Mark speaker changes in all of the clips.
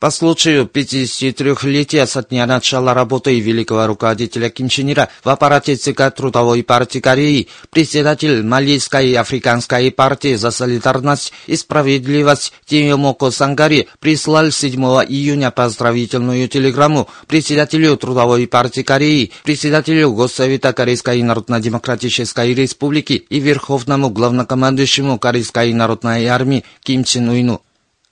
Speaker 1: По случаю 53-летия со дня начала работы великого руководителя Ким Чен Ира в аппарате ЦК Трудовой партии Кореи, председатель Малийской и Африканской партии за солидарность и справедливость Тимомоко Сангари прислал 7 июня поздравительную телеграмму председателю Трудовой партии Кореи, председателю Госсовета Корейской Народно-Демократической Республики и верховному главнокомандующему Корейской Народной армии Ким Чен Уину.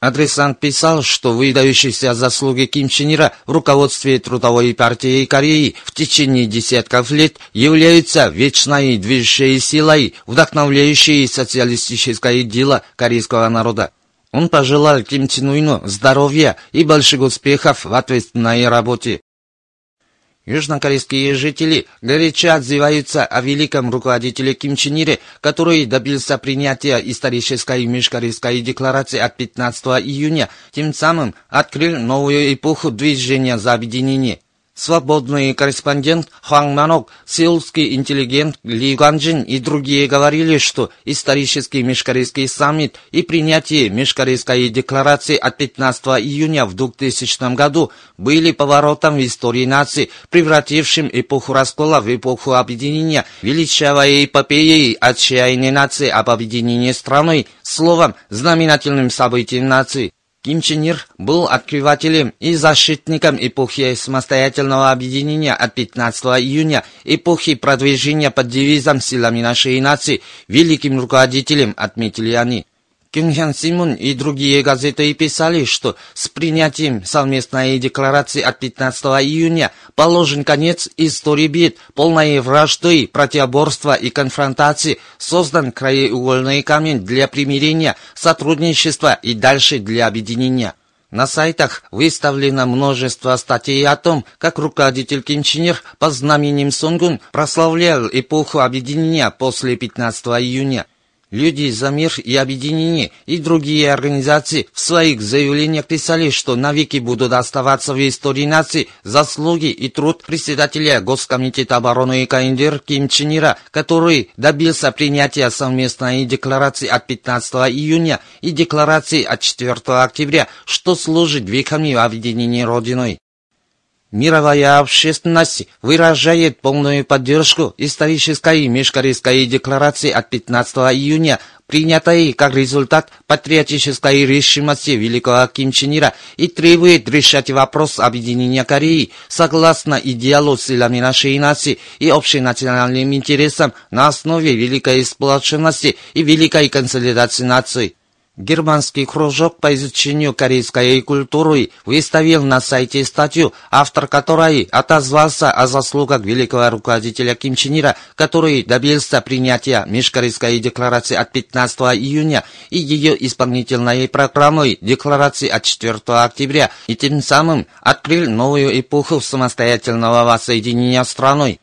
Speaker 1: Адресант писал, что выдающиеся заслуги Ким Чен Ира в руководстве Трудовой партии Кореи в течение десятков лет являются вечной движущей силой, вдохновляющей социалистическое дело корейского народа. Он пожелал Ким Чен Уину здоровья и больших успехов в ответственной работе. Южнокорейские жители горячо отзываются о великом руководителе Ким Чен Ире, который добился принятия исторической межкорейской декларации от 15 июня, тем самым открыл новую эпоху движения за объединение. Свободный корреспондент Хуан Манок, сеульский интеллигент Ли Гуанджин и другие говорили, что исторический межкорейский саммит и принятие межкорейской декларации от 15 июня в 2000 году были поворотом в истории нации, превратившим эпоху раскола в эпоху объединения, величавой эпопеей отчаянной нации об объединении страной, словом, знаменательным событием нации. Ким Чен Ир был открывателем и защитником эпохи самостоятельного объединения от 15 июня, эпохи продвижения под девизом «Силами нашей нации», великим руководителем, отметили они. Кюнхян Симон и другие газеты писали, что с принятием совместной декларации от 15 июня положен конец истории бед, полной вражды, противоборства и конфронтации, создан краеугольный камень для примирения, сотрудничества и дальше для объединения. На сайтах выставлено множество статей о том, как руководитель Ким Чен Ир по знаменем Сунгун прославлял эпоху объединения после 15 июня. Люди за мир и объединение и другие организации в своих заявлениях писали, что навеки будут оставаться в истории нации заслуги и труд председателя Госкомитета обороны КНДР Ким Чен Ира, который добился принятия совместной декларации от 15 июня и декларации от 4 октября, что служит веками объединения Родиной. Мировая общественность выражает полную поддержку исторической межкорейской декларации от 15 июня, принятой как результат патриотической решимости великого Ким Чен Ира и требует решать вопрос объединения Кореи согласно идеалу силами нашей нации и общенациональным интересам на основе великой сплоченности и великой консолидации наций. Германский кружок по изучению корейской культуры выставил на сайте статью, автор которой отозвался о заслугах великого руководителя Ким Чен Ира, который добился принятия Межкорейской декларации от 15 июня и ее исполнительной программой декларации от 4 октября, и тем самым открыл новую эпоху самостоятельного воссоединения страной.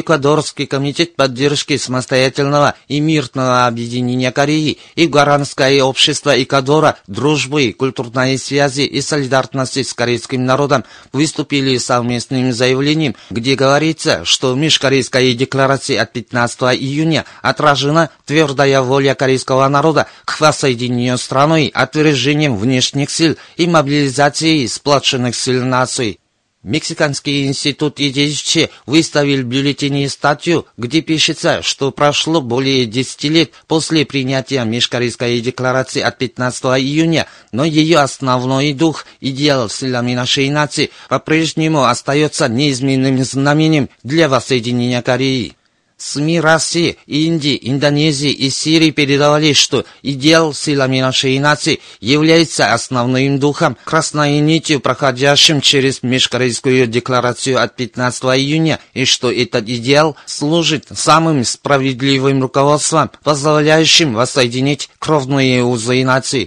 Speaker 1: Эквадорский комитет поддержки самостоятельного и мирного объединения Кореи и Гаранское общество Эквадора дружбы, культурной связи и солидарности с корейским народом выступили совместным заявлением, где говорится, что в Межкорейской декларации от 15 июня отражена твердая воля корейского народа к воссоединению страной отвержением внешних сил и мобилизацией сплоченных сил наций. Мексиканский институт ЕДЧ выставил в бюллетене статью, где пишется, что прошло более 10 лет после принятия Межкорейской декларации от 15 июня, но ее основной дух, идеал силами нашей нации, по-прежнему остается неизменным знаменем для воссоединения Кореи. СМИ России, Индии, Индонезии и Сирии передавали, что идеал силами нашей нации является основным духом, красной нитью, проходящим через Межкорейскую декларацию от 15 июня, и что этот идеал служит самым справедливым руководством, позволяющим воссоединить кровные узы нации.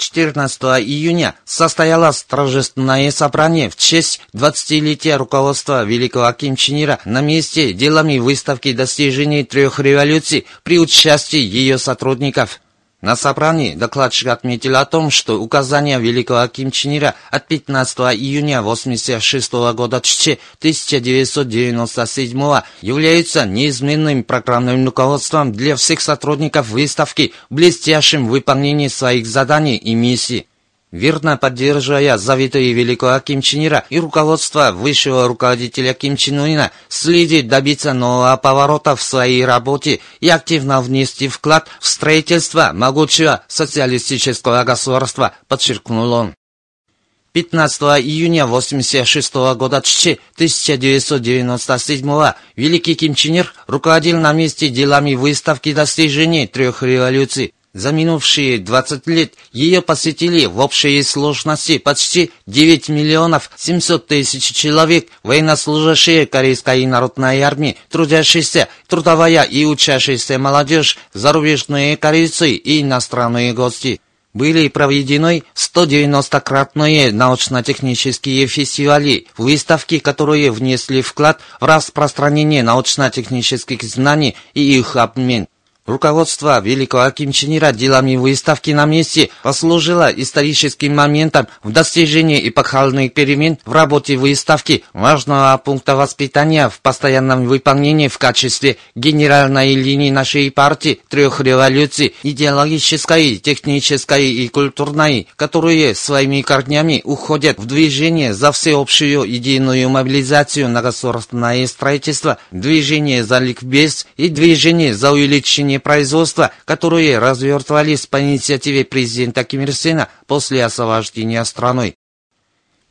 Speaker 1: 14 июня состоялось торжественное собрание в честь 20-летия руководства Великого Ким Чен Ира на месте делами выставки достижений трех революций при участии ее сотрудников. На собрании докладчик отметил о том, что указания великого Ким Чен от 15 июня 1986 года 1997 являются неизменным программным руководством для всех сотрудников выставки в блестящем выполнении своих заданий и миссий. Верно поддерживая заветы великого Ким Чен Ира и руководство высшего руководителя Ким Чен Уина, следит добиться нового поворота в своей работе и активно внести вклад в строительство могучего социалистического государства, подчеркнул он. 15 июня 1986 года 1997 Великий Ким Чен Ир руководил на месте делами выставки достижений трех революций. За минувшие 20 лет ее посетили в общей сложности почти 9 миллионов 700 тысяч человек, военнослужащие Корейской народной армии, трудящиеся, трудовая и учащаяся молодежь, зарубежные корейцы и иностранные гости. Были проведены 190-кратные научно-технические фестивали, выставки, которые внесли вклад в распространение научно-технических знаний и их обмен. Руководство Великого Ким Чен Ира делами выставки на месте послужило историческим моментом в достижении эпохальных перемен в работе выставки, важного пункта воспитания в постоянном выполнении в качестве генеральной линии нашей партии трех революций, идеологической, технической и культурной, которые своими корнями уходят в движение за всеобщую идейную мобилизацию на государственное строительство, движение за ликбез и движение за увеличение производства, которые развертывались по инициативе президента Ким Ир Сена после освобождения страной.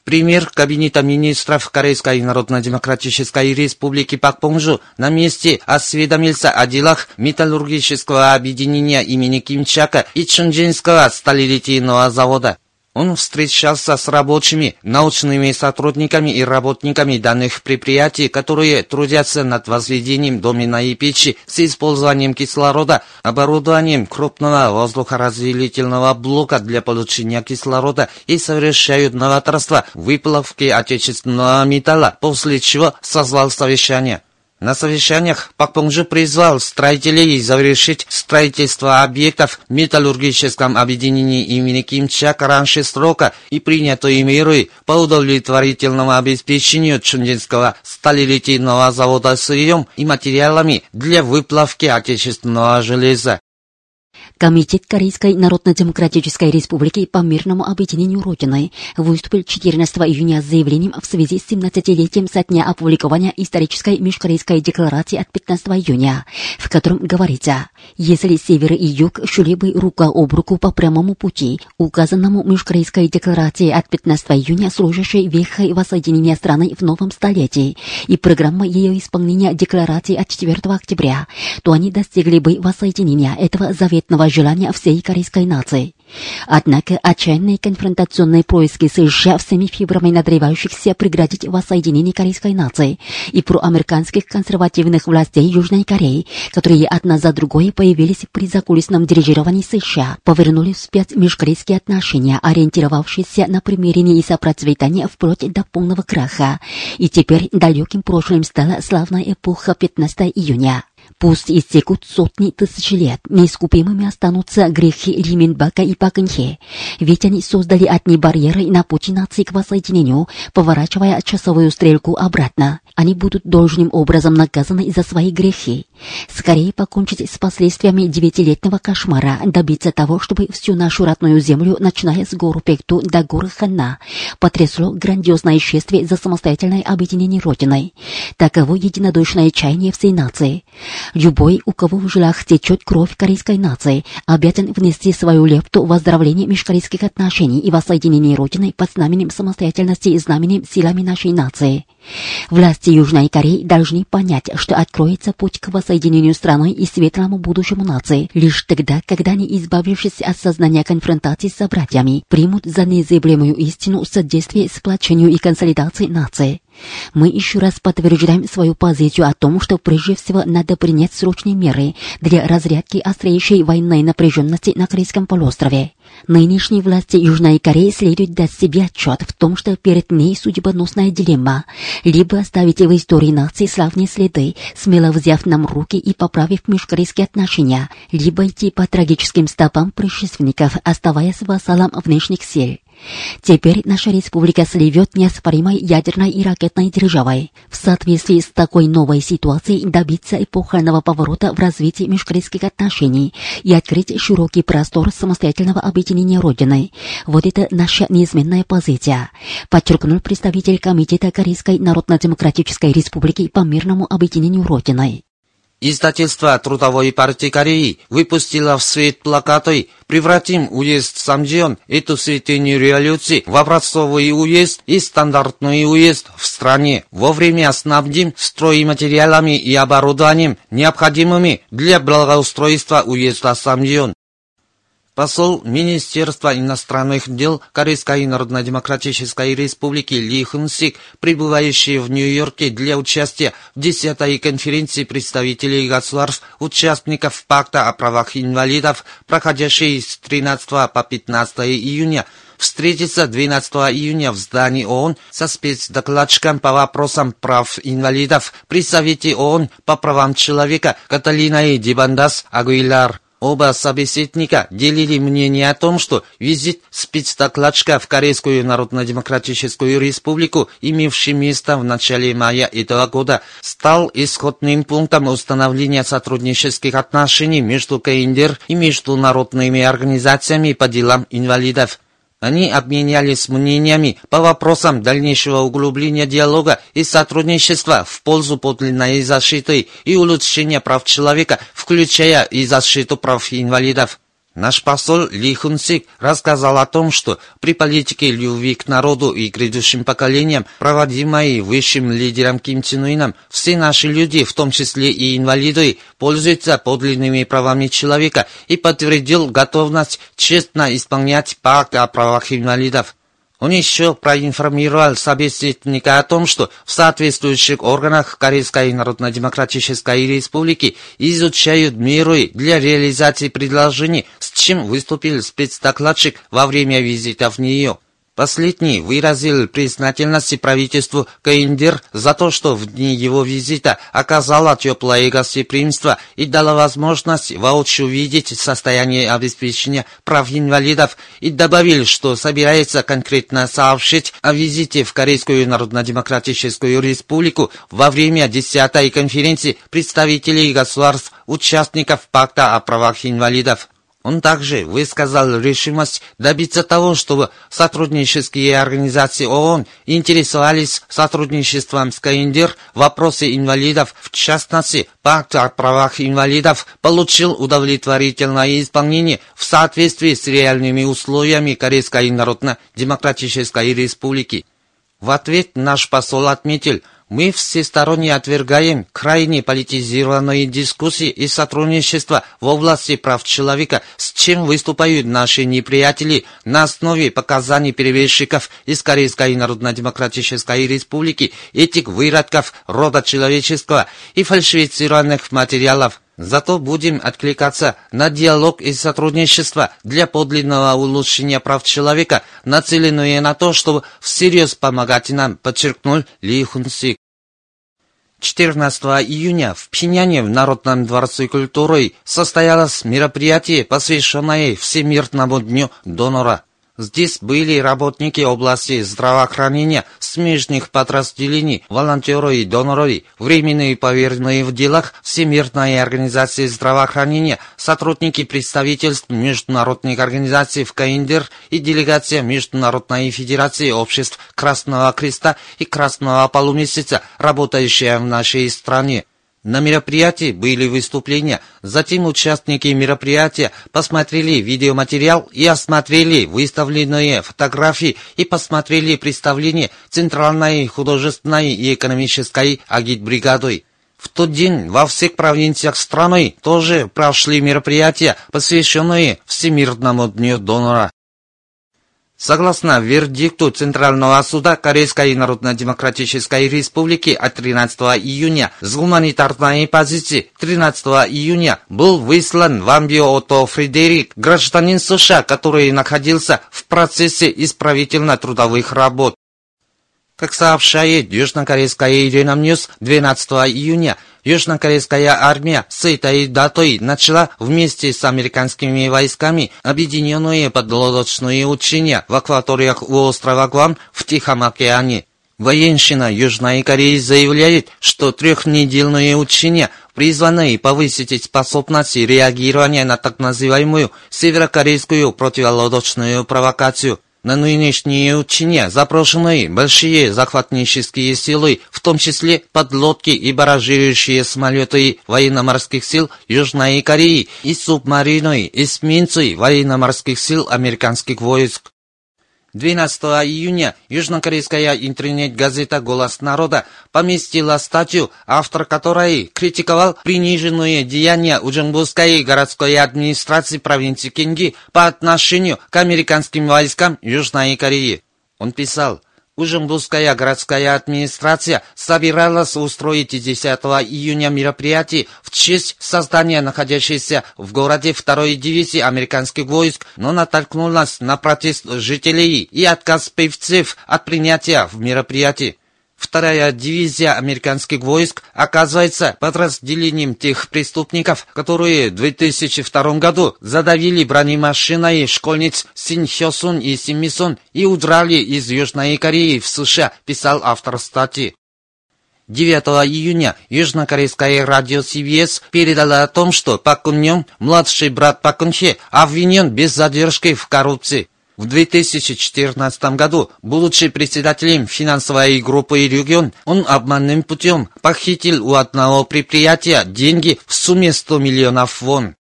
Speaker 1: Премьер Кабинета министров Корейской Народно-Демократической Республики Пак Понжу на месте осведомился о делах металлургического объединения имени Ким Чака и Чунджинского сталелитейного завода. Он встречался с рабочими, научными сотрудниками и работниками данных предприятий, которые трудятся над возведением доменной печи с использованием кислорода, оборудованием крупного воздухоразделительного блока для получения кислорода и совершают новаторство в выплавке отечественного металла, после чего созвал совещание. На совещаниях Пак Понжи призвал строителей завершить строительство объектов в металлургическом объединении имени Ким Чак раньше срока и принятые меры по удовлетворительному обеспечению Чунджинского сталелитейного завода сырьем и материалами для выплавки отечественного железа.
Speaker 2: Комитет Корейской Народно-Демократической Республики по мирному объединению Родины выступил 14 июня с заявлением в связи с 17-летием со дня опубликования исторической межкорейской декларации от 15 июня, в котором говорится, если север и юг шли бы рука об руку по прямому пути, указанному межкорейской декларации от 15 июня, служащей вехой воссоединения страны в новом столетии, и программа ее исполнения декларации от 4 октября, то они достигли бы воссоединения этого заветного желания всей корейской нации. Однако отчаянные конфронтационные поиски США всеми фибрами надревающихся преградить воссоединение корейской нации и проамериканских консервативных властей Южной Кореи, которые одна за другой появились при закулисном дирижировании США, повернули вспять межкорейские отношения, ориентировавшиеся на примирение и сопроцветание вплоть до полного краха. И теперь далеким прошлым стала славная эпоха 15 июня. Пусть истекут сотни тысяч лет, неискупимыми останутся грехи Рименбака и Паканхе, ведь они создали одни барьеры на пути нации к воссоединению, поворачивая часовую стрелку обратно. Они будут должным образом наказаны за свои грехи. Скорее покончить с последствиями девятилетнего кошмара, добиться того, чтобы всю нашу родную землю, начиная с гору Пекту до горы Ханна, потрясло грандиозное шествие за самостоятельное объединение Родиной. Таково единодушное чаяние всей нации. Любой, у кого в жилах течет кровь корейской нации, обязан внести свою лепту в оздоровление межкорейских отношений и воссоединение Родины под знаменем самостоятельности и знаменем силами нашей нации. Власти Южной Кореи должны понять, что откроется путь к воссоединению страной и светлому будущему нации лишь тогда, когда они, избавившись от сознания конфронтации с братьями, примут за незыблемую истину содействие сплочению и консолидации нации. Мы еще раз подтверждаем свою позицию о том, что прежде всего надо принять срочные меры для разрядки острейшей военной напряженности на Корейском полуострове. Нынешней власти Южной Кореи следует дать себе отчет в том, что перед ней судьбоносная дилемма. Либо оставить в истории нации славные следы, смело взяв нам руки и поправив межкорейские отношения, либо идти по трагическим стопам предшественников, оставаясь вассалом внешних сил. Теперь наша республика сливет неоспоримой ядерной и ракетной державой. В соответствии с такой новой ситуацией добиться эпохального поворота в развитии межкорейских отношений и открыть широкий простор самостоятельного объединения Родины. Вот это наша неизменная позиция, подчеркнул представитель Комитета Корейской Народно-Демократической Республики по мирному объединению Родины.
Speaker 1: Издательство Трудовой партии Кореи выпустило в свет плакаты «Превратим уезд Самджион, эту святыню революции, в образцовый уезд и стандартный уезд в стране. Вовремя снабдим стройматериалами и оборудованием, необходимыми для благоустройства уезда Самджион». Посол Министерства иностранных дел Корейской Народно-Демократической Республики Ли Хун Сик, прибывающий в Нью-Йорке для участия в 10-й конференции представителей государств, участников Пакта о правах инвалидов, проходящей с 13 по 15 июня, встретится 12 июня в здании ООН со спецдокладчиком по вопросам прав инвалидов при Совете ООН по правам человека Каталиной Дибандас Агуилар. Оба собеседника делили мнение о том, что визит спецдокладчика в Корейскую Народно-Демократическую Республику, имевший место в начале мая этого года, стал исходным пунктом установления сотруднических отношений между КНДР и международными организациями по делам инвалидов. Они обменялись мнениями по вопросам дальнейшего углубления диалога и сотрудничества в пользу подлинной защиты и улучшения прав человека, включая и защиту прав инвалидов. Наш посол Ли Хун Сик рассказал о том, что при политике любви к народу и грядущим поколениям, проводимой высшим лидером Ким Чен Ыном, все наши люди, в том числе и инвалиды, пользуются подлинными правами человека и подтвердил готовность честно исполнять пакт о правах инвалидов. Он еще проинформировал собеседника о том, что в соответствующих органах Корейской Народно-Демократической Республики изучают меры для реализации предложений, с чем выступил спецдокладчик во время визита в нее. Последний выразил признательность правительству КНДР за то, что в дни его визита оказало теплое гостеприимство и дало возможность воочию увидеть состояние обеспечения прав инвалидов и добавил, что собирается конкретно сообщить о визите в Корейскую Народно-Демократическую Республику во время 10-й конференции представителей государств, участников Пакта о правах инвалидов. Он также высказал решимость добиться того, чтобы сотруднические организации ООН интересовались сотрудничеством с КНДР в вопросе инвалидов, в частности, Пакт о правах инвалидов получил удовлетворительное исполнение в соответствии с реальными условиями Корейской Народно-Демократической Республики. В ответ наш посол отметил – мы всесторонне отвергаем крайне политизированные дискуссии и сотрудничество в области прав человека, с чем выступают наши неприятели на основе показаний перевезчиков из Корейской Народно-Демократической Республики, этих выродков рода человеческого и фальшифицированных материалов. Зато будем откликаться на диалог и сотрудничество для подлинного улучшения прав человека, нацеленные на то, чтобы всерьез помогать нам, подчеркнул Ли Хун Сик. 14 июня в Пхеньяне в Народном дворце культуры состоялось мероприятие, посвященное Всемирному дню донора. Здесь были работники области здравоохранения, смежных подразделений, волонтеры и доноры, временные поверенные в делах Всемирной организации здравоохранения, сотрудники представительств международных организаций в КНДР и делегация Международной Федерации обществ Красного Креста и Красного Полумесяца, работающая в нашей стране. На мероприятии были выступления, затем участники мероприятия посмотрели видеоматериал и осмотрели выставленные фотографии и посмотрели представление Центральной художественной и экономической агитбригадой. В тот день во всех провинциях страны тоже прошли мероприятия, посвященные Всемирному дню донора. Согласно вердикту Центрального суда Корейской Народно-Демократической Республики от 13 июня, с гуманитарной позиции 13 июня был выслан в Амбиото Фредерик, гражданин США, который находился в процессе исправительно-трудовых работ. Как сообщает южнокорейская Ирина Ньюс 12 июня, Южнокорейская армия с этой датой начала вместе с американскими войсками объединенные подлодочные учения в акваториях у острова Гуам в Тихом океане. Военщина Южной Кореи заявляет, что трехнедельные учения призваны повысить способность реагирования на так называемую северокорейскую противолодочную провокацию – на нынешние учения запрошены большие захватнические силы, в том числе подлодки и баражирующие самолеты военно-морских сил Южной Кореи и субмарины эсминцы военно-морских сил американских войск. 12 июня южнокорейская интернет-газета «Голос народа» поместила статью, автор которой критиковал приниженные деяния Уджонгбургской городской администрации провинции Кенги по отношению к американским войскам Южной Кореи. Он писал – Ужембургская городская администрация собиралась устроить 10 июня мероприятие в честь создания находящейся в городе второй дивизии американских войск, но натолкнулась на протест жителей и отказ певцев от принятия в мероприятии. Вторая дивизия американских войск оказывается подразделением тех преступников, которые в 2002 году задавили бронемашиной школьниц Син Хёсун и Син Мисон и удрали из Южной Кореи в США, писал автор статьи. 9 июня южнокорейское радио CBS передало о том, что Пак младший брат Пак Кун обвинен без задержки в коррупции. В 2014 году, будучи председателем финансовой группы «Регион», он обманным путем похитил у одного предприятия деньги в сумме 100 миллионов вон.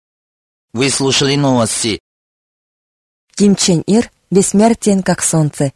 Speaker 3: Вы слушали новости.
Speaker 4: Ким Чен Ир бессмертен, как солнце.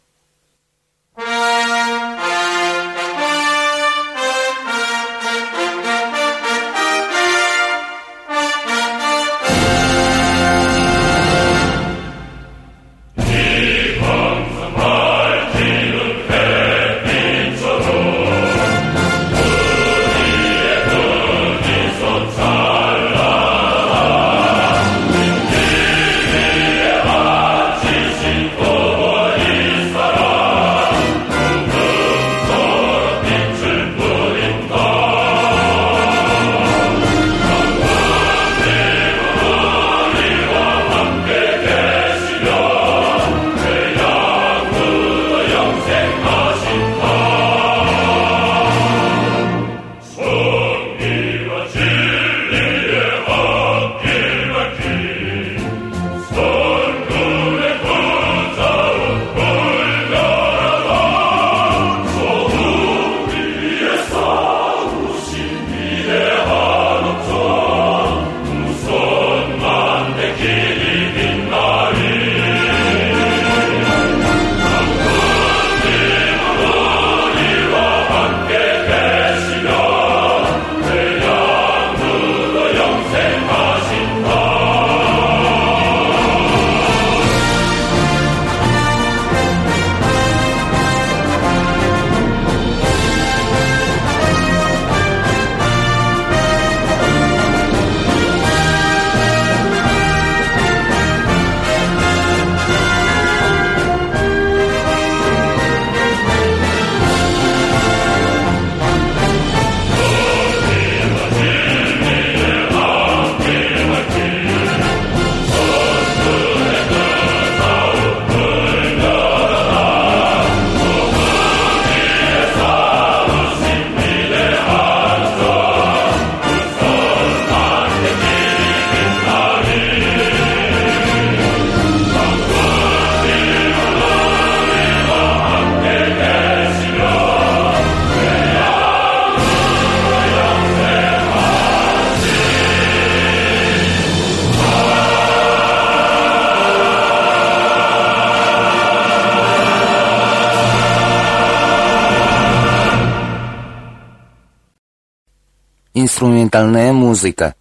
Speaker 3: Инструментальная музыка.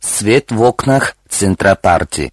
Speaker 3: Свет в окнах центра партии.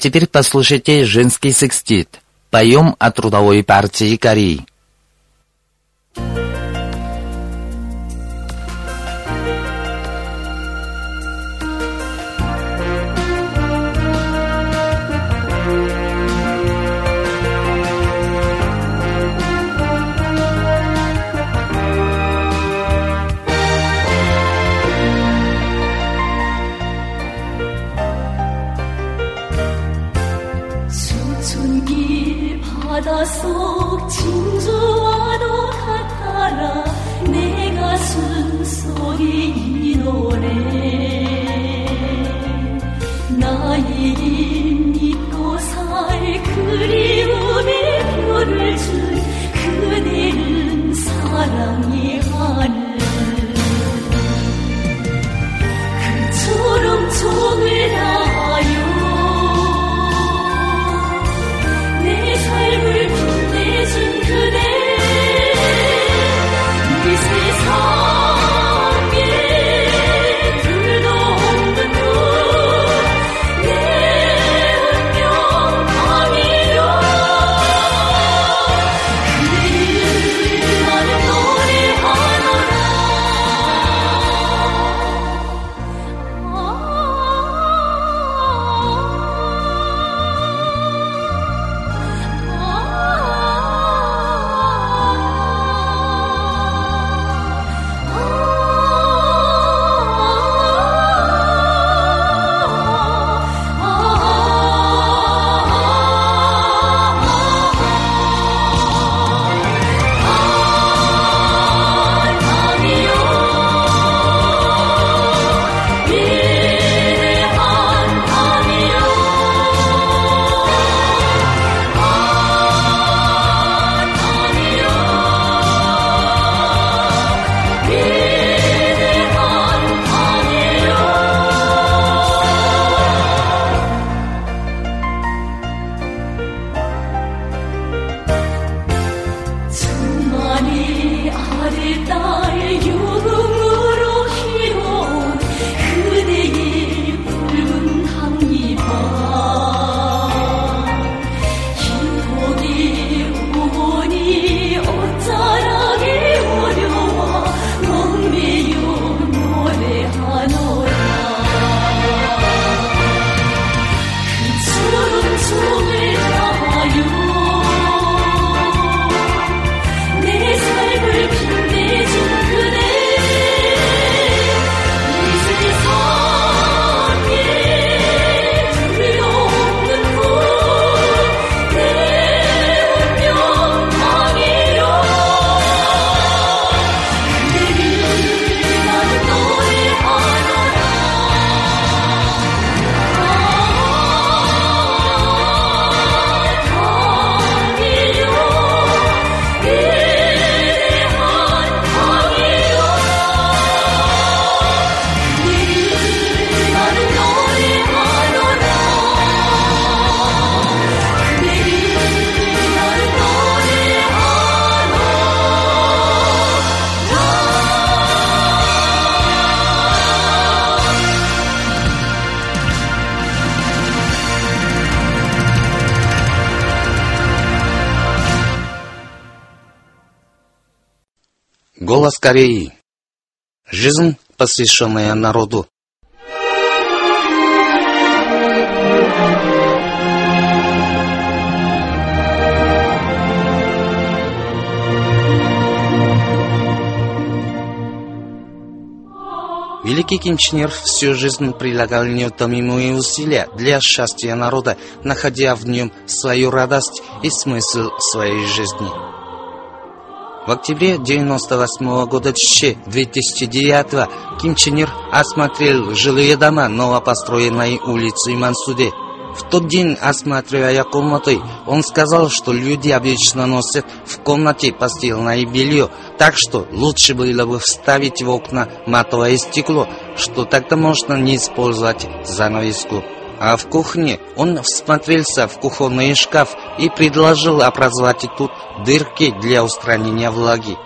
Speaker 3: Теперь послушайте женский секстит. Поем о трудовой партии Кореи.
Speaker 5: 바닷속 진주와도 같아라. 내 가슴 속이 이 노래 나의 믿고 살 그리움의 별을 준 그대는 사랑의
Speaker 1: Голос Кореи. Жизнь, посвященная народу. Великий Ир всю жизнь прилагал неутомимые усилия для счастья народа, находя в нем свою радость и смысл своей жизни. В октябре 98 года 2009 Ким Чен Ир осмотрел жилые дома новопостроенной улицы Мансуде. В тот день, осматривая комнаты, он сказал, что люди обычно носят в комнате постельное белье, так что лучше было бы вставить в окна матовое стекло, что тогда можно не использовать занавеску. А в кухне он всмотрелся в кухонный шкаф и предложил образовать тут дырки для устранения влаги.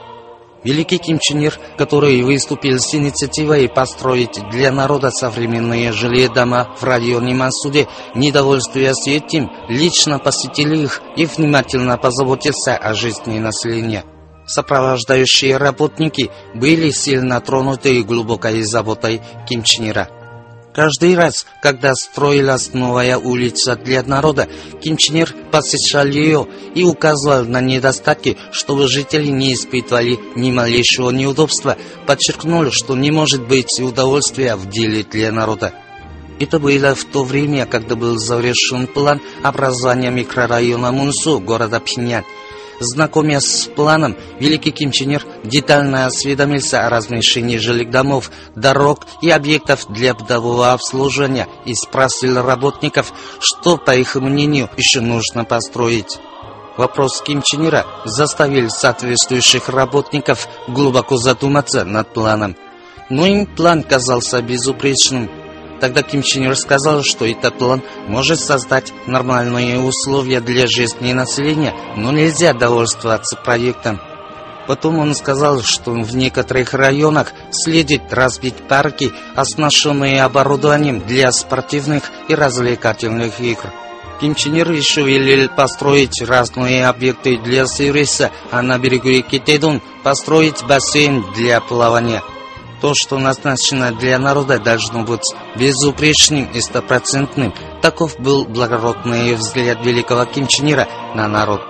Speaker 1: Великий Ким Чен Ир, который выступил с инициативой построить для народа современные жилые дома в районе Мансуде, недовольствуясь этим, лично посетил их и внимательно позаботился о жизни населения. Сопровождающие работники были сильно тронуты глубокой заботой Ким Чен Ира. Каждый раз, когда строилась новая улица для народа, Ир посещал ее и указывал на недостатки, чтобы жители не испытывали ни малейшего неудобства, подчеркнул, что не может быть удовольствия в деле для народа. Это было в то время, когда был завершен план образования микрорайона Мунсу города Пхеньян. Знакомясь с планом, великий Ким Чен Ир детально осведомился о размещении жилых домов, дорог и объектов для бытового обслуживания и спросил работников, что, по их мнению, еще нужно построить. Вопрос Ким Чен Ира заставил соответствующих работников глубоко задуматься над планом. Но им план казался безупречным. Тогда Ким Чен Ир сказал, что этот план может создать нормальные условия для жизни населения, но нельзя довольствоваться проектом. Потом он сказал, что в некоторых районах следует разбить парки, оснащенные оборудованием для спортивных и развлекательных игр. Ким Чен Ир еще велел построить разные объекты для сервиса, а на берегу реки Тедун построить бассейн для плавания. То, что назначено для народа, должно быть безупречным и стопроцентным. Таков был благородный взгляд великого Ким Чен Ира на народ.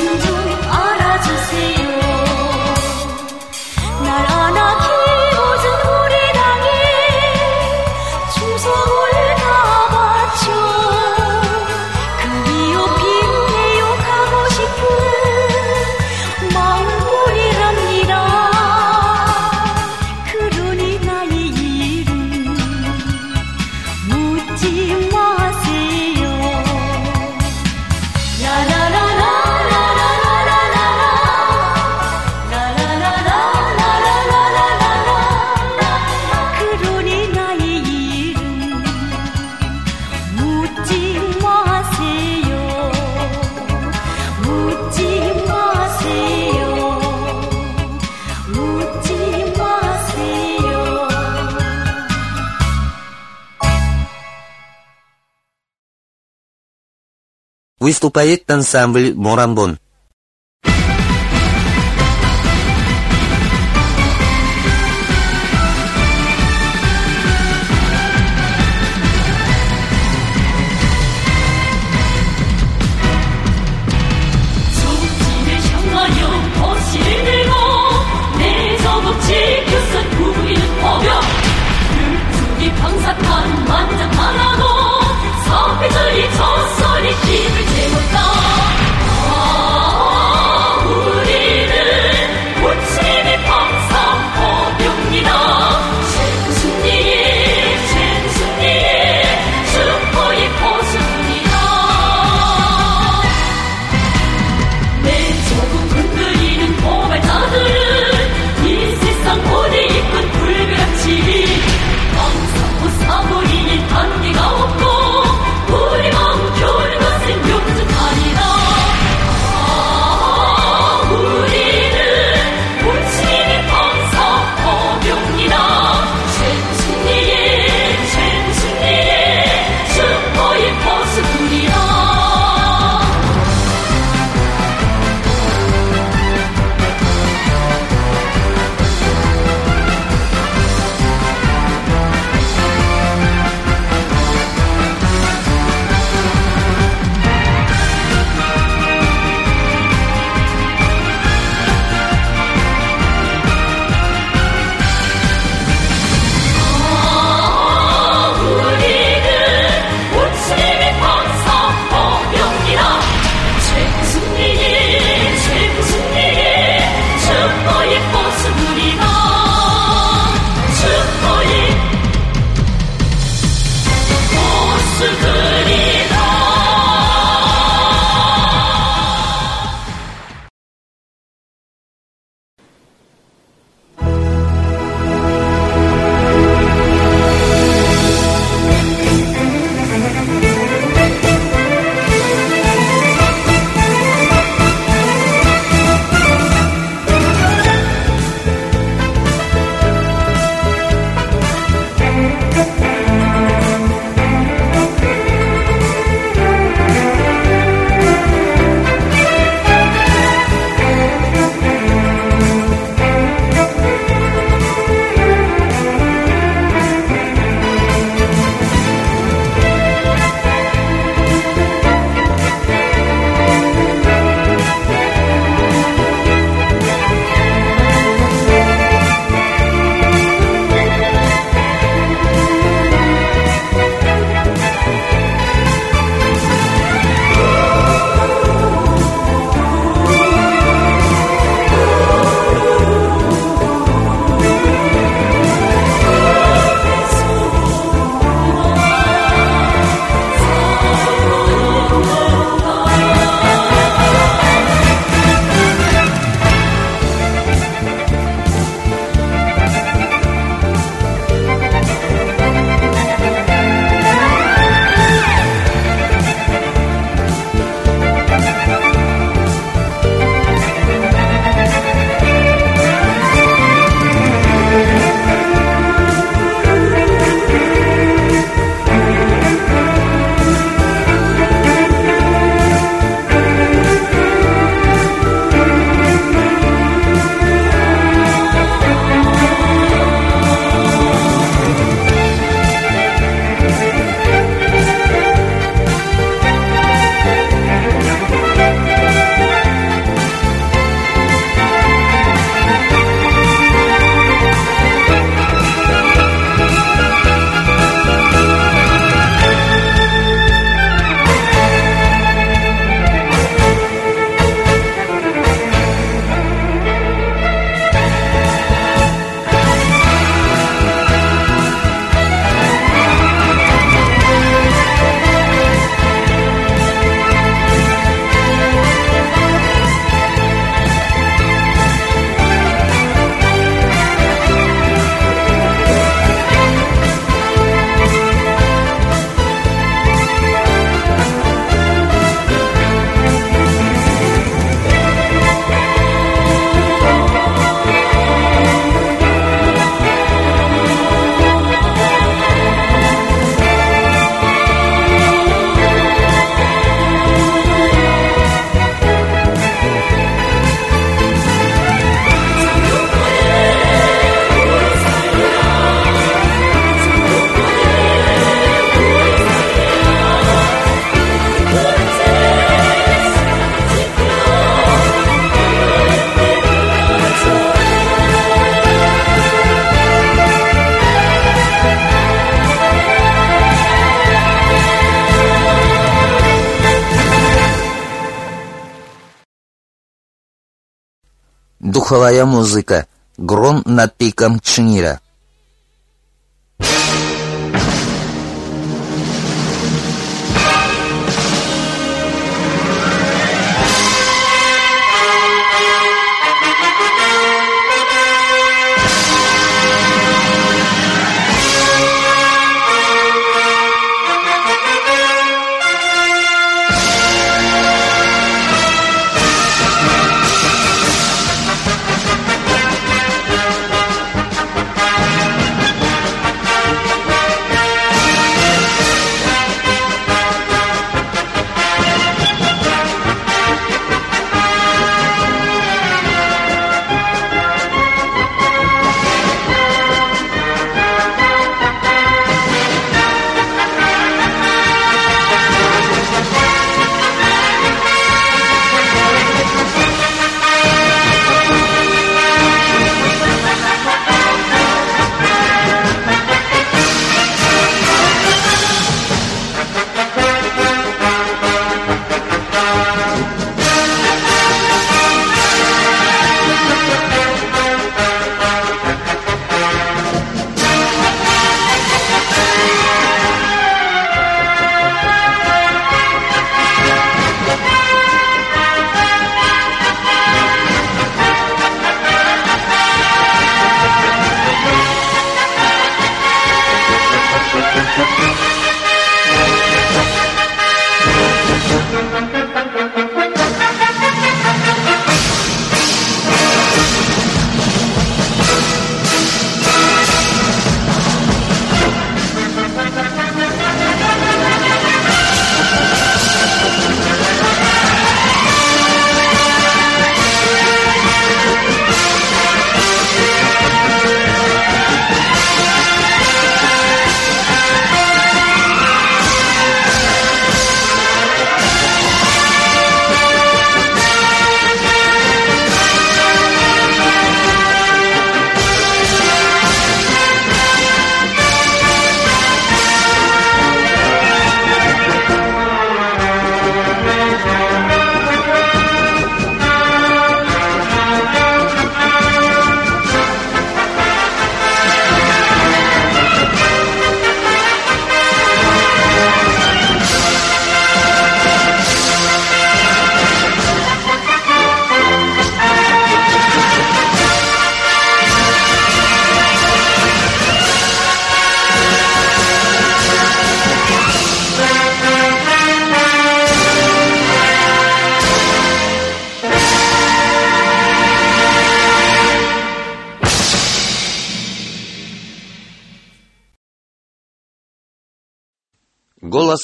Speaker 5: you. do Выступает ансамбль «Морамбон».
Speaker 1: Духовая музыка. Гром над пиком Чнира.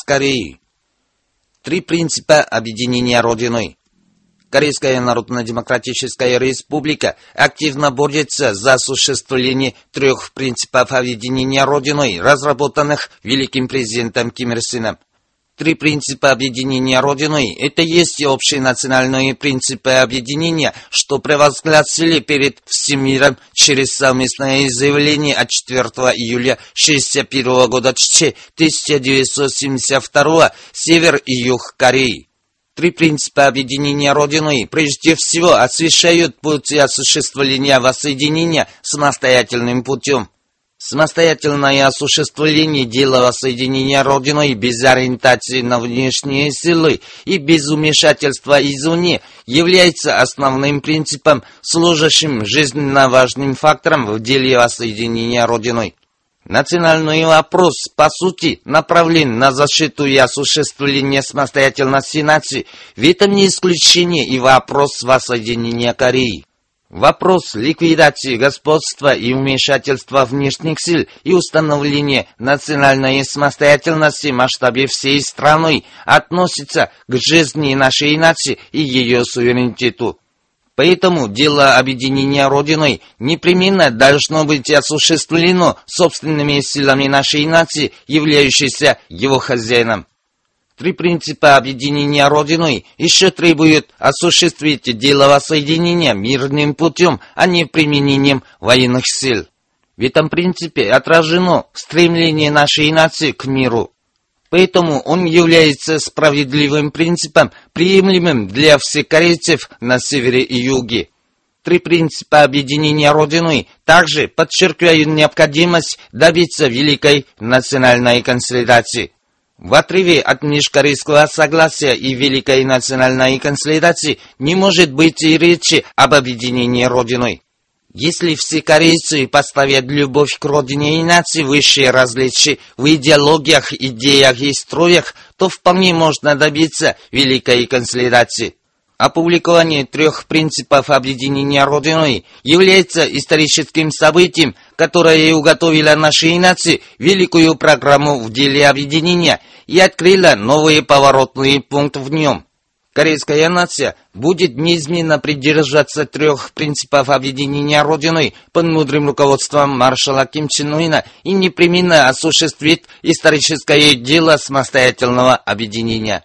Speaker 1: Кореи. Три принципа объединения Родиной. Корейская Народно-Демократическая Республика активно борется за осуществление трех принципов объединения Родиной, разработанных великим президентом Ким Ир Сеном. Три принципа объединения Родиной – это есть общие национальные принципы объединения, что провозгласили перед всем миром через совместное заявление от 4 июля 1961 года 1972 Север и Юг Кореи. Три принципа объединения Родиной прежде всего освещают путь осуществления воссоединения самостоятельным путем – Самостоятельное осуществление дела воссоединения Родиной без ориентации на внешние силы и без вмешательства извне является основным принципом, служащим жизненно важным фактором в деле воссоединения Родиной. Национальный вопрос, по сути, направлен на защиту и осуществление самостоятельности нации, в этом не исключение и вопрос воссоединения Кореи. Вопрос ликвидации господства и вмешательства внешних сил и установления национальной самостоятельности в масштабе всей страны относится к жизни нашей нации и ее суверенитету. Поэтому дело объединения Родиной непременно должно быть осуществлено собственными силами нашей нации, являющейся его хозяином. Три принципа объединения Родиной еще требуют осуществить дело воссоединения мирным путем, а не применением военных сил. В этом принципе отражено стремление нашей нации к миру. Поэтому он является справедливым принципом, приемлемым для всех корейцев на севере и юге. три принципа объединения Родиной также подчеркивают необходимость добиться великой национальной консолидации. В отрыве от межкорейского согласия и великой национальной консолидации не может быть и речи об объединении Родиной. Если все корейцы поставят любовь к родине и нации выше различий в идеологиях, идеях и строях, то вполне можно добиться великой консолидации. Опубликование трех принципов объединения Родиной является историческим событием, которое уготовило нашей нации великую программу в деле объединения и открыло новые поворотные пункты в нем. Корейская нация будет неизменно придерживаться трех принципов объединения Родиной под мудрым руководством маршала Ким Чен Уина и непременно осуществит историческое дело самостоятельного объединения.